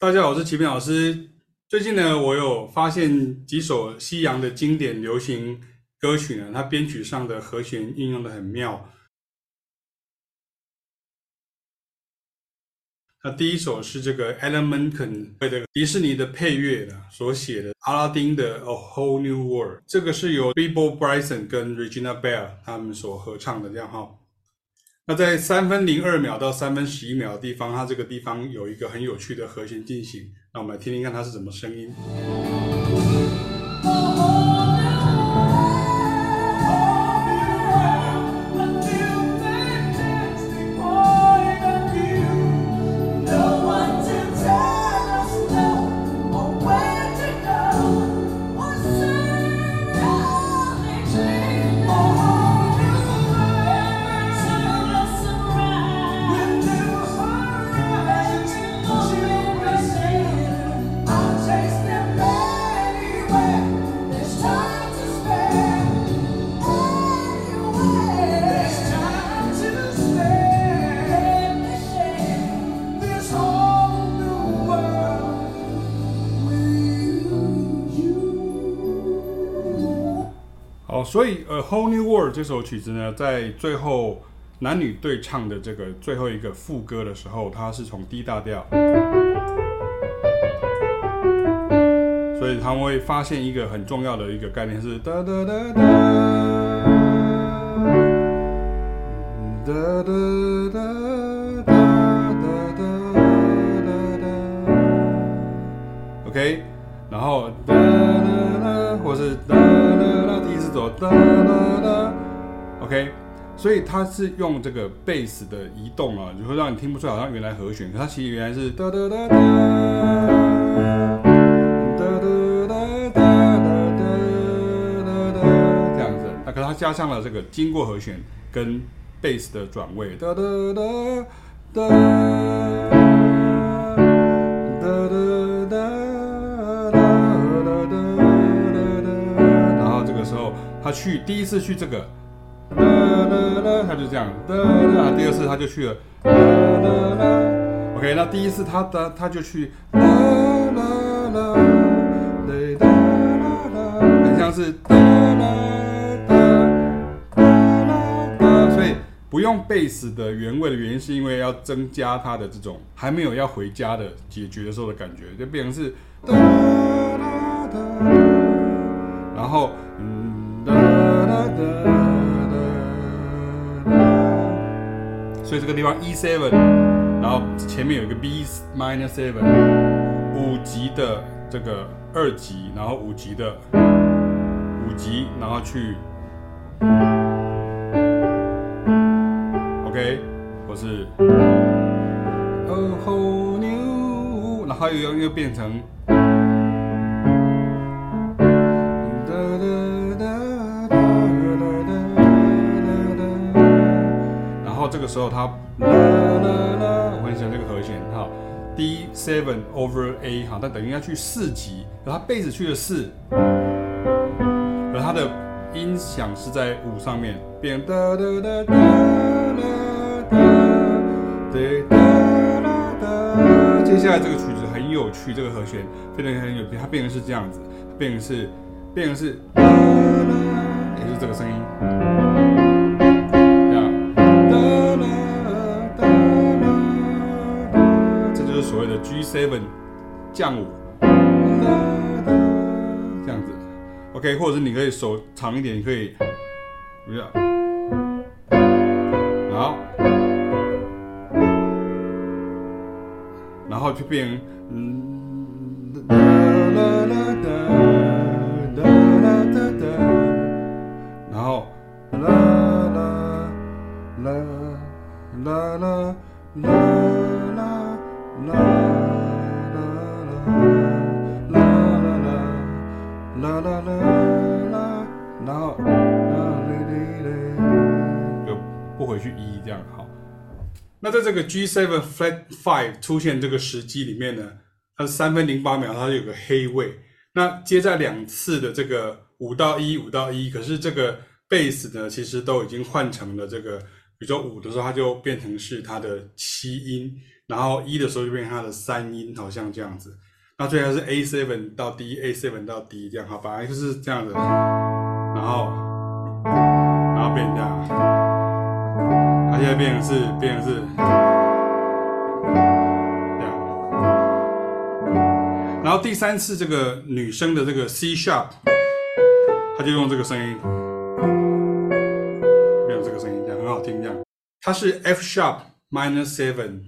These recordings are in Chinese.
大家好，我是齐平老师。最近呢，我有发现几首西洋的经典流行歌曲呢，它编曲上的和弦应用得很妙。那第一首是这个 Alan Menken 为这个迪士尼的配乐的所写的《阿拉丁的 A Whole New World》，这个是由 Bebo Bryson 跟 Regina Bell 他们所合唱的，这样哈。那在三分零二秒到三分十一秒的地方，它这个地方有一个很有趣的和弦进行，那我们来听听看它是什么声音。所以呃，《Whole New World》这首曲子呢，在最后男女对唱的这个最后一个副歌的时候，它是从 D 大调，所以他们会发现一个很重要的一个概念是哒哒哒哒哒哒。所以它是用这个贝斯的移动啊，就会让你听不出来好像原来和弦，它其实原来是哒哒哒哒哒哒哒哒哒哒哒这样子，那可是它加上了这个经过和弦跟贝斯的转位，哒哒哒哒。他去第一次去这个，啦啦，他就这样，哒哒。第二次他就去了，啦啦啦。OK，那第一次他的他就去，哒哒哒，哒哒哒，很像是哒啦哒，哒哒哒。所以不用贝斯的原味的原因，是因为要增加他的这种还没有要回家的解决的时候的感觉，就变成是这个地方 E7，然后前面有一个 B minor seven，五级的这个二级，然后五级的五级，然后去，OK，或是 A whole new，然后又又变成。时候它啦啦啦，我很喜欢这个和弦哈，D seven over A 哈，它等于要去四级，然后它贝斯去了四，而它的音响是在五上面，变哒哒哒哒哒哒哒哒。接下来这个曲子很有趣，这个和弦非常很有趣，它变成是这样子，变成是变成是啦啦，也是这个声音。的 G7 降五，这样子，OK，或者是你可以手长一点，你可以，不要，好，然后就变，嗯，哒啦啦哒，哒啦哒哒，然后，啦啦啦啦啦啦。啦啦啦啦啦啦啦啦，然后啦哩哩哩，就不回去一这样好。那在这个 G seven Flat Five 出现这个时机里面呢，它是三分零八秒，它就有个黑位。那接在两次的这个五到一五到一，可是这个贝斯呢，其实都已经换成了这个，比如说五的时候，它就变成是它的七音。然后一的时候就变成它的三音，好像这样子。那最后是 A seven 到 D，A seven 到 D 这样，好，本来就是这样子，然后然后变成这样，它现在变成是变成是这样。然后第三次这个女生的这个 C sharp，它就用这个声音，没有这个声音，这样很好听，这样。它是 F sharp minus seven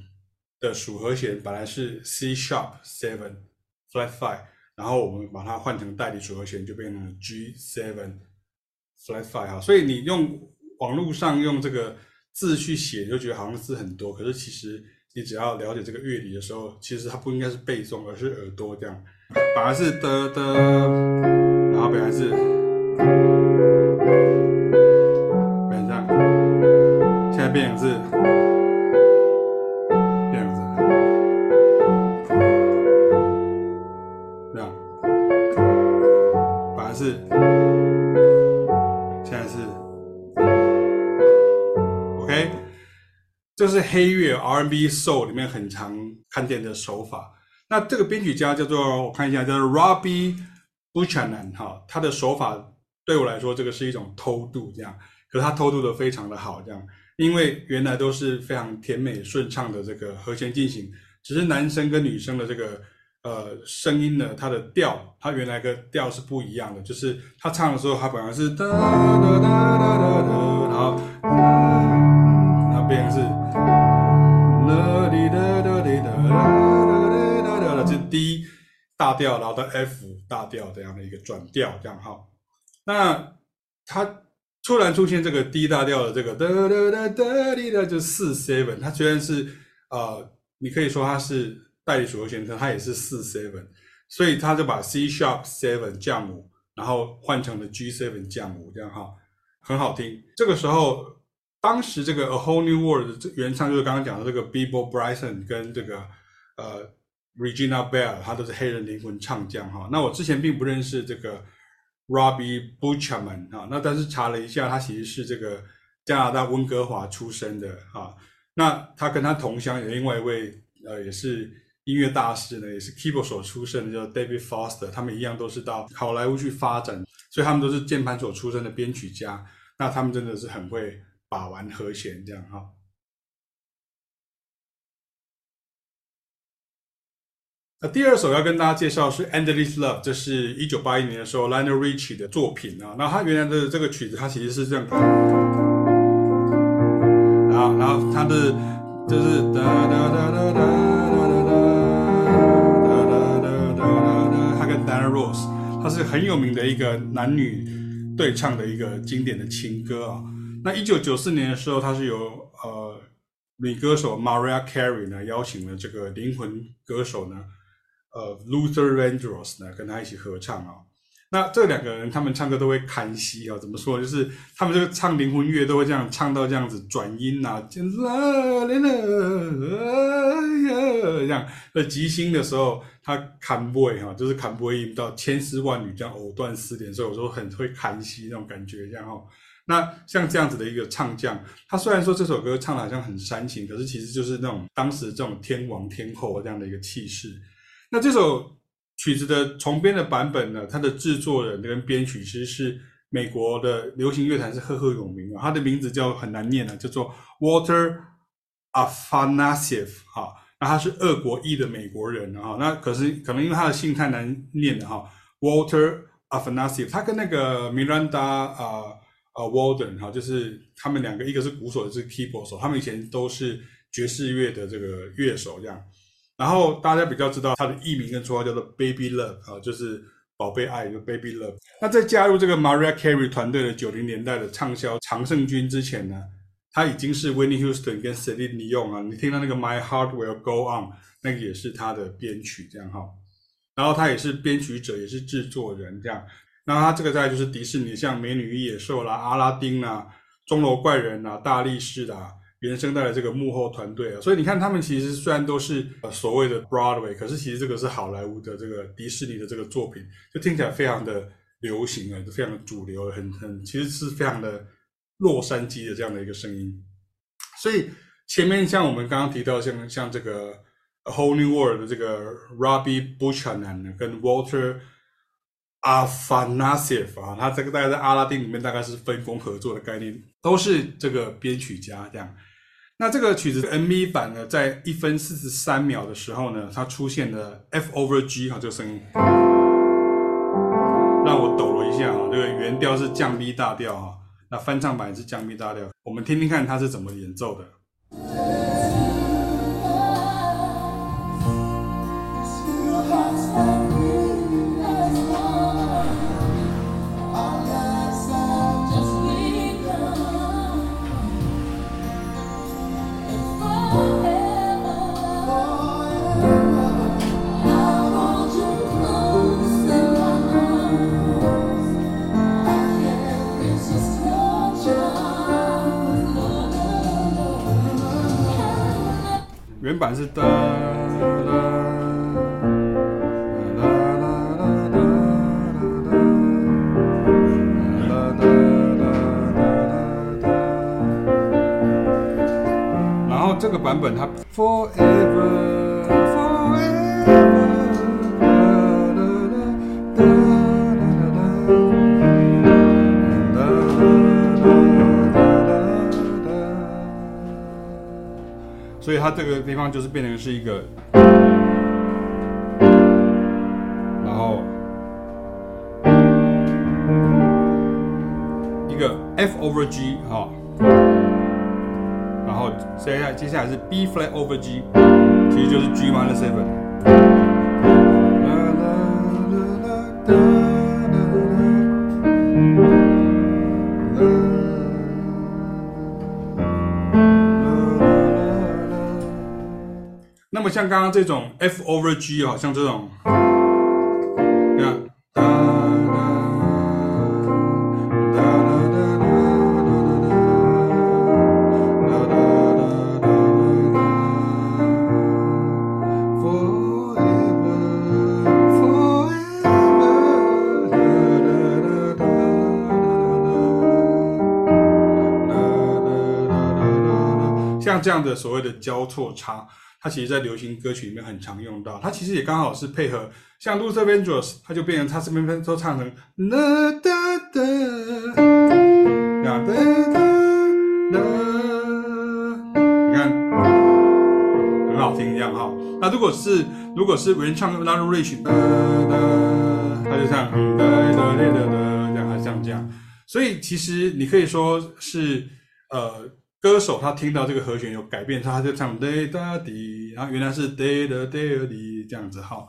的属和弦，本来是 C sharp seven。Flat five，然后我们把它换成代理组合弦，就变成 G seven flat five 哈。所以你用网络上用这个字去写，就觉得好像字很多，可是其实你只要了解这个乐理的时候，其实它不应该是背诵，而是耳朵这样。本来是的的，然后本来是，是，现在是，OK，这是黑月 R&B Soul 里面很常看见的手法。那这个编曲家叫做，我看一下，叫做 Robbie Buchanan 哈，他的手法对我来说，这个是一种偷渡这样，可是他偷渡的非常的好这样，因为原来都是非常甜美顺畅的这个和弦进行，只是男生跟女生的这个呃声音呢，它的调，它原来的调是不一样的，就是他唱的时候，他本来是哒哒哒哒哒哒，然后然后变成是。就 D 大调，然后到 F 大调这样的一个转调，这样哈。那它突然出现这个 D 大调的这个哒哒哒哒滴的，就四 seven。它虽然是呃，你可以说它是代理属和弦，它也是四 seven。所以他就把 C sharp seven 降五，然后换成了 G seven 降五，这样哈，很好听。这个时候。当时这个《A Whole New World》原唱就是刚刚讲的这个 Bibo Bryson 跟这个呃 Regina Bell，他都是黑人灵魂唱将哈。那我之前并不认识这个 Robbie Buchanan 哈，那但是查了一下，他其实是这个加拿大温哥华出生的哈。那他跟他同乡有另外一位呃也是音乐大师呢，也是 keyboard 手出身的，叫 David Foster，他们一样都是到好莱坞去发展，所以他们都是键盘手出身的编曲家。那他们真的是很会。把玩和弦这样哈，那第二首要跟大家介绍是《Endless Love》，这是一九八一年的时候 Lionel Richie 的作品啊。那他原来的这个曲子，它其实是这样，然后然后它的就是哒哒哒哒哒它是很有名的一个男女对唱的一个经典的情歌啊。那一九九四年的时候，他是由呃女歌手 Mariah Carey 呢邀请了这个灵魂歌手呢，呃 Luther Vandross 呢跟他一起合唱啊、那这两个人他们唱歌都会砍戏啊，怎么说？就是他们这个唱灵魂乐都会这样唱到这样子转音呐啊，这样。那即兴的时候，他砍不哈，就是砍不会到千丝万缕这样藕断丝连，所以我说很会砍戏那种感觉，这样哈。那像这样子的一个唱将，他虽然说这首歌唱得好像很煽情，可是其实就是那种当时这种天王天后这样的一个气势。那这首曲子的重编的版本呢，它的制作人跟编曲其实是美国的流行乐坛是赫赫有名啊，他的名字叫很难念啊，叫做 Walter Afanasieff 哈，那他是俄国裔的美国人哈，那可是可能因为他的姓太难念了哈，Walter Afanasieff，他跟那个 Miranda 啊。呃，Walden 哈，就是他们两个，一个是鼓手，一个是 keyboard 手，他们以前都是爵士乐的这个乐手这样。然后大家比较知道他的艺名跟绰号叫做 Baby Love 啊，就是宝贝爱，就 Baby Love。那在加入这个 Mariah Carey 团队的九零年代的畅销常胜军之前呢，他已经是 Whitney Houston 跟 Celine Dion 啊，你听到那个 My Heart Will Go On，那个也是他的编曲这样哈。然后他也是编曲者，也是制作人这样。那他这个在就是迪士尼，像《美女与野兽》啦、阿拉丁啦、钟楼怪人啦、大力士啦，原声带的这个幕后团队啊，所以你看他们其实虽然都是所谓的 Broadway，可是其实这个是好莱坞的这个迪士尼的这个作品，就听起来非常的流行啊，就非常的主流，很很其实是非常的洛杉矶的这样的一个声音。所以前面像我们刚刚提到像，像这个《Whole New World》的这个 Robbie Buchanan 跟 Walter Afanasiev 啊，他这个大概在阿拉丁里面大概是分工合作的概念，都是这个编曲家这样。那这个曲子 MV 版呢，在一分四十三秒的时候呢，它出现了 F over G 哈，这个声音让我抖了一下啊，这个原调是降 B 大调啊，那翻唱版是降 B 大调，我们听听看他是怎么演奏的。版是哒啦啦啦啦啦啦啦啦然后这个版本它 forever 所以它这个地方就是变成是一个，然后一个 F over G 哈，然后接下接下来是 B flat over G，其实就是 G minus seven。那么像刚刚这种 F over G 哦，像这种，你看。像这样的所谓的交错差。它其实，在流行歌曲里面很常用到。它其实也刚好是配合，像 Luther Vandross，他就变成它这边分都唱成哒哒哒，这样哒哒哒，你看很好听，一样哈。那如果是如果是原唱 Lionel Richie，哒哒，它就唱哒哒哒哒哒，这样他像这样。所以其实你可以说是呃。歌手他听到这个和弦有改变，他就唱哒哒滴，然后原来是哒哒哒滴这样子哈。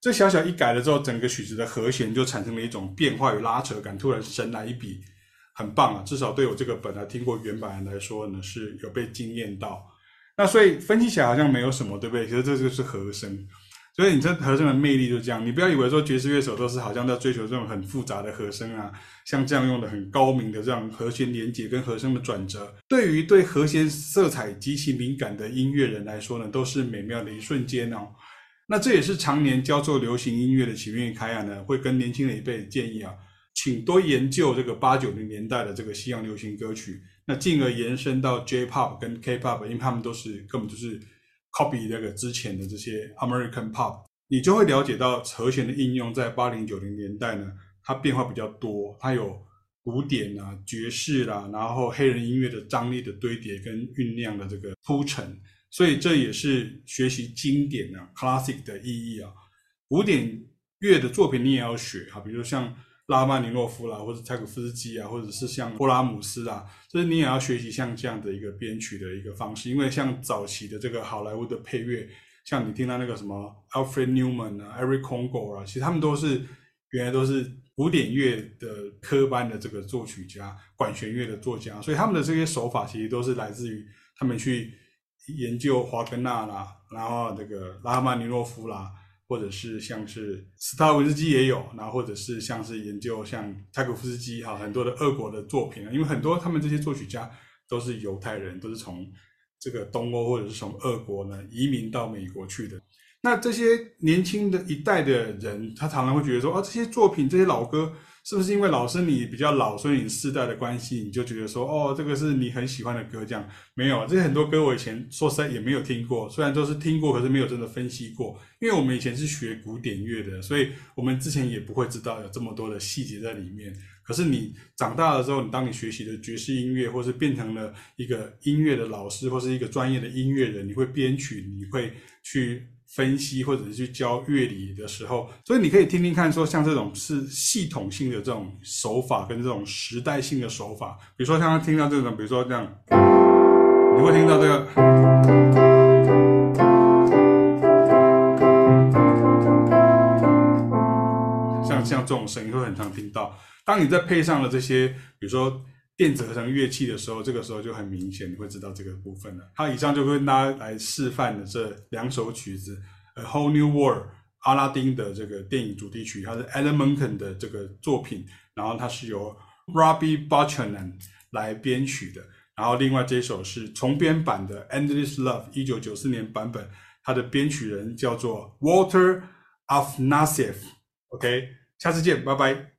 这小小一改了之后，整个曲子的和弦就产生了一种变化与拉扯感，突然神来一笔，很棒啊！至少对我这个本来听过原版来说呢，是有被惊艳到。那所以分析起来好像没有什么，对不对？其实这就是和声。所以你这和声的魅力就是这样，你不要以为说爵士乐手都是好像在追求这种很复杂的和声啊，像这样用的很高明的这样和弦连接跟和声的转折，对于对和弦色彩极其敏感的音乐人来说呢，都是美妙的一瞬间哦。那这也是常年教做流行音乐的启源开啊呢，会跟年轻的一辈建议啊，请多研究这个八九零年代的这个西洋流行歌曲，那进而延伸到 J-Pop 跟 K-Pop，因为他们都是根本就是。Copy 那个之前的这些 American Pop，你就会了解到和弦的应用在八零九零年代呢，它变化比较多，它有古典啊、爵士啦、然后黑人音乐的张力的堆叠跟酝酿的这个铺陈，所以这也是学习经典啊 classic 的意义啊。古典乐的作品你也要学哈，比如像。拉曼尼诺夫啦，或者柴可夫斯基啊，或者是像布拉姆斯啊，就是你也要学习像这样的一个编曲的一个方式，因为像早期的这个好莱坞的配乐，像你听到那个什么 Alfred Newman 啊、Eric Congo 啊，其实他们都是原来都是古典乐的科班的这个作曲家、管弦乐的作家，所以他们的这些手法其实都是来自于他们去研究华格纳啦，然后这个拉曼尼诺夫啦。或者是像是斯塔维斯基也有，然后或者是像是研究像柴可夫斯基哈很多的俄国的作品啊，因为很多他们这些作曲家都是犹太人，都是从这个东欧或者是从俄国呢移民到美国去的，那这些年轻的一代的人，他常常会觉得说，啊，这些作品，这些老歌。是不是因为老师你比较老，所以你世代的关系，你就觉得说，哦，这个是你很喜欢的歌，这样没有？这些很多歌我以前说实在也没有听过，虽然都是听过，可是没有真的分析过。因为我们以前是学古典乐的，所以我们之前也不会知道有这么多的细节在里面。可是你长大了之后，你当你学习的爵士音乐，或是变成了一个音乐的老师，或是一个专业的音乐人，你会编曲，你会去。分析或者是去教乐理的时候，所以你可以听听看，说像这种是系统性的这种手法，跟这种时代性的手法，比如说像听到这种，比如说这样，你会听到这个，像像这种声音会很常听到。当你再配上了这些，比如说电子合成乐器的时候，这个时候就很明显，你会知道这个部分了。好，以上就跟大家来示范的这两首曲子，《A Whole New World》阿拉丁的这个电影主题曲，它是 Alan Menken 的这个作品，然后它是由 Robbie Buchanan 来编曲的。然后另外这首是重编版的《Endless Love》，一九九四年版本，它的编曲人叫做 Walter Afanasieff。OK，下次见，拜拜。